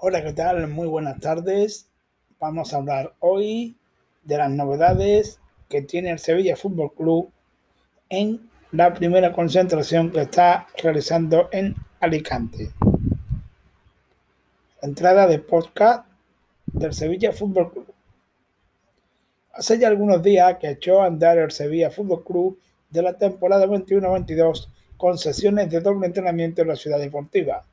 Hola, ¿qué tal? Muy buenas tardes. Vamos a hablar hoy de las novedades que tiene el Sevilla Fútbol Club en la primera concentración que está realizando en Alicante. Entrada de podcast del Sevilla Fútbol Club. Hace ya algunos días que echó a andar el Sevilla Fútbol Club de la temporada 21-22 con sesiones de doble entrenamiento en la ciudad deportiva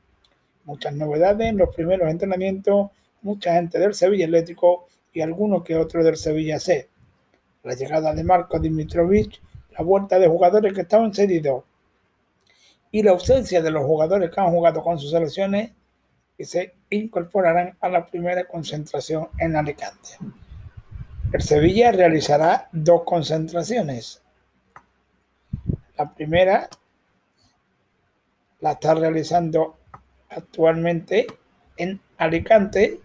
muchas novedades en los primeros entrenamientos, mucha gente del Sevilla Eléctrico y algunos que otros del Sevilla C. La llegada de Marco Dimitrovic, la vuelta de jugadores que estaban cedidos y la ausencia de los jugadores que han jugado con sus selecciones que se incorporarán a la primera concentración en Alicante. El Sevilla realizará dos concentraciones. La primera la está realizando actualmente en Alicante,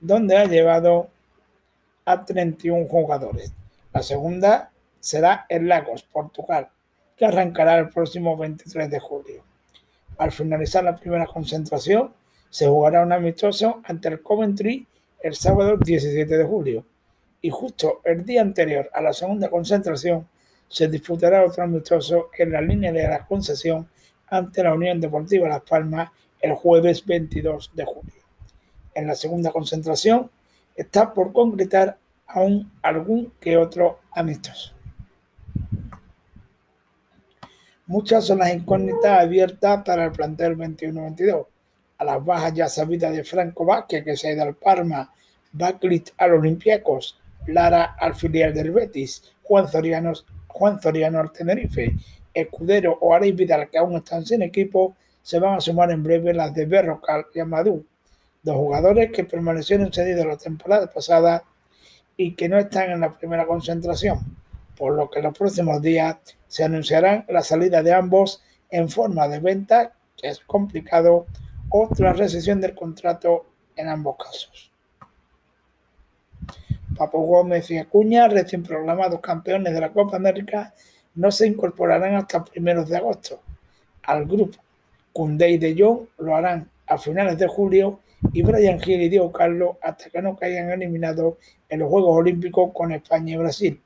donde ha llevado a 31 jugadores. La segunda será en Lagos, Portugal, que arrancará el próximo 23 de julio. Al finalizar la primera concentración, se jugará un amistoso ante el Coventry el sábado 17 de julio. Y justo el día anterior a la segunda concentración, se disputará otro amistoso en la línea de la concesión ante la Unión Deportiva Las Palmas el jueves 22 de julio. En la segunda concentración está por concretar aún algún que otro amistoso. Muchas son las incógnitas abiertas para el plantel 21-22. A las bajas ya sabidas de Franco Vázquez, que se ha ido al Parma, Baclit al Olympiacos, Lara al filial del Betis, Juan Soriano, Juan Soriano al Tenerife Escudero o Aris Vidal, que aún están sin equipo, se van a sumar en breve las de Berrocal y Amadou, dos jugadores que permanecieron cedidos la temporada pasada y que no están en la primera concentración, por lo que en los próximos días se anunciarán la salida de ambos en forma de venta, que es complicado, o la recesión del contrato en ambos casos. Papo Gómez y Acuña, recién programados campeones de la Copa América, no se incorporarán hasta primeros de agosto al grupo. Cunde y De Jong lo harán a finales de julio y Brian Gil y Diego Carlos hasta que no caigan eliminados en los Juegos Olímpicos con España y Brasil.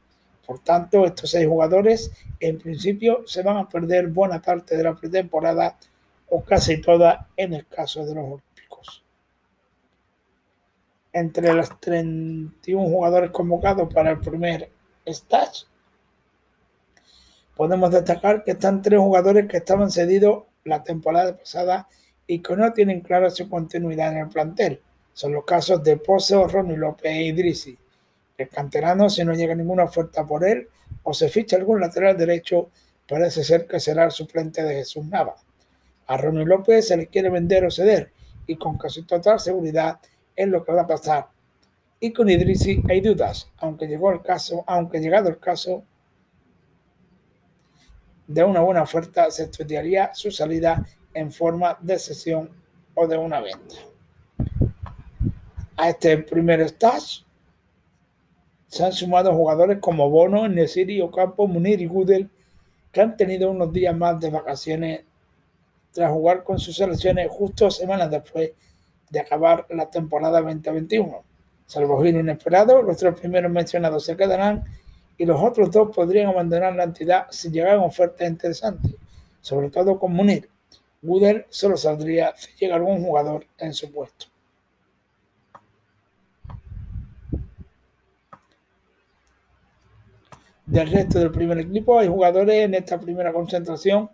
Por tanto, estos seis jugadores en principio se van a perder buena parte de la pretemporada o casi toda en el caso de los. Entre los 31 jugadores convocados para el primer stage podemos destacar que están tres jugadores que estaban cedidos la temporada pasada y que no tienen clara su continuidad en el plantel. Son los casos de Pozo, Ronnie López e Idrisi. El canterano, si no llega ninguna oferta por él o se ficha algún lateral derecho, parece ser que será el suplente de Jesús Nava. A Ronnie López se le quiere vender o ceder y con casi total seguridad es lo que va a pasar. Y con Idrisi hay dudas, aunque llegó el caso, aunque llegado el caso, de una buena oferta se estudiaría su salida en forma de sesión o de una venta. A este primer stage se han sumado jugadores como Bono, Nesiri, Ocampo, Munir y Gudel, que han tenido unos días más de vacaciones tras jugar con sus selecciones justo semanas después de acabar la temporada 2021. Salvo giro inesperado, los tres primeros mencionados se quedarán y los otros dos podrían abandonar la entidad si llegaran ofertas interesantes, sobre todo con Munir. Woodell solo saldría si llega algún jugador en su puesto. Del resto del primer equipo hay jugadores en esta primera concentración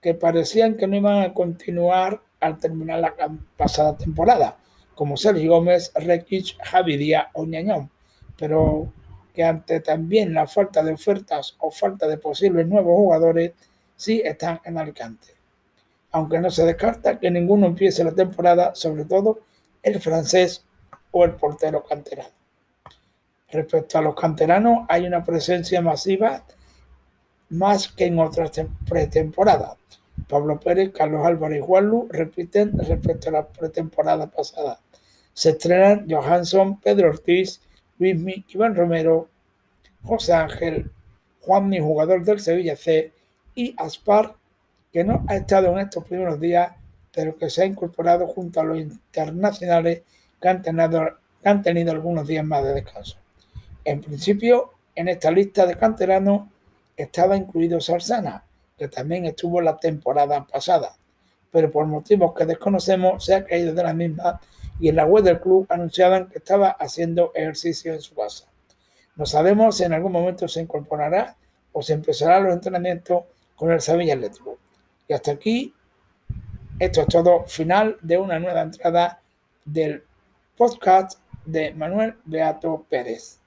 que parecían que no iban a continuar al terminar la pasada temporada, como Sergio Gómez, Rekic, Javi Díaz o Ñañón. Pero que ante también la falta de ofertas o falta de posibles nuevos jugadores, sí están en Alicante. Aunque no se descarta que ninguno empiece la temporada, sobre todo el francés o el portero canterano. Respecto a los canteranos, hay una presencia masiva más que en otras pretemporadas. Pablo Pérez, Carlos Álvarez y Juanlu repiten respecto a la pretemporada pasada. Se estrenan Johansson, Pedro Ortiz, Luismi, Iván Romero, José Ángel, Juanmi, jugador del Sevilla C, y Aspar, que no ha estado en estos primeros días pero que se ha incorporado junto a los internacionales que han tenido, han tenido algunos días más de descanso. En principio, en esta lista de canteranos estaba incluido Sarsana, que también estuvo la temporada pasada, pero por motivos que desconocemos se ha caído de la misma y en la web del club anunciaban que estaba haciendo ejercicio en su casa. No sabemos si en algún momento se incorporará o se empezará los entrenamientos con el Sevilla Atlético. Y hasta aquí, esto es todo, final de una nueva entrada del podcast de Manuel Beato Pérez.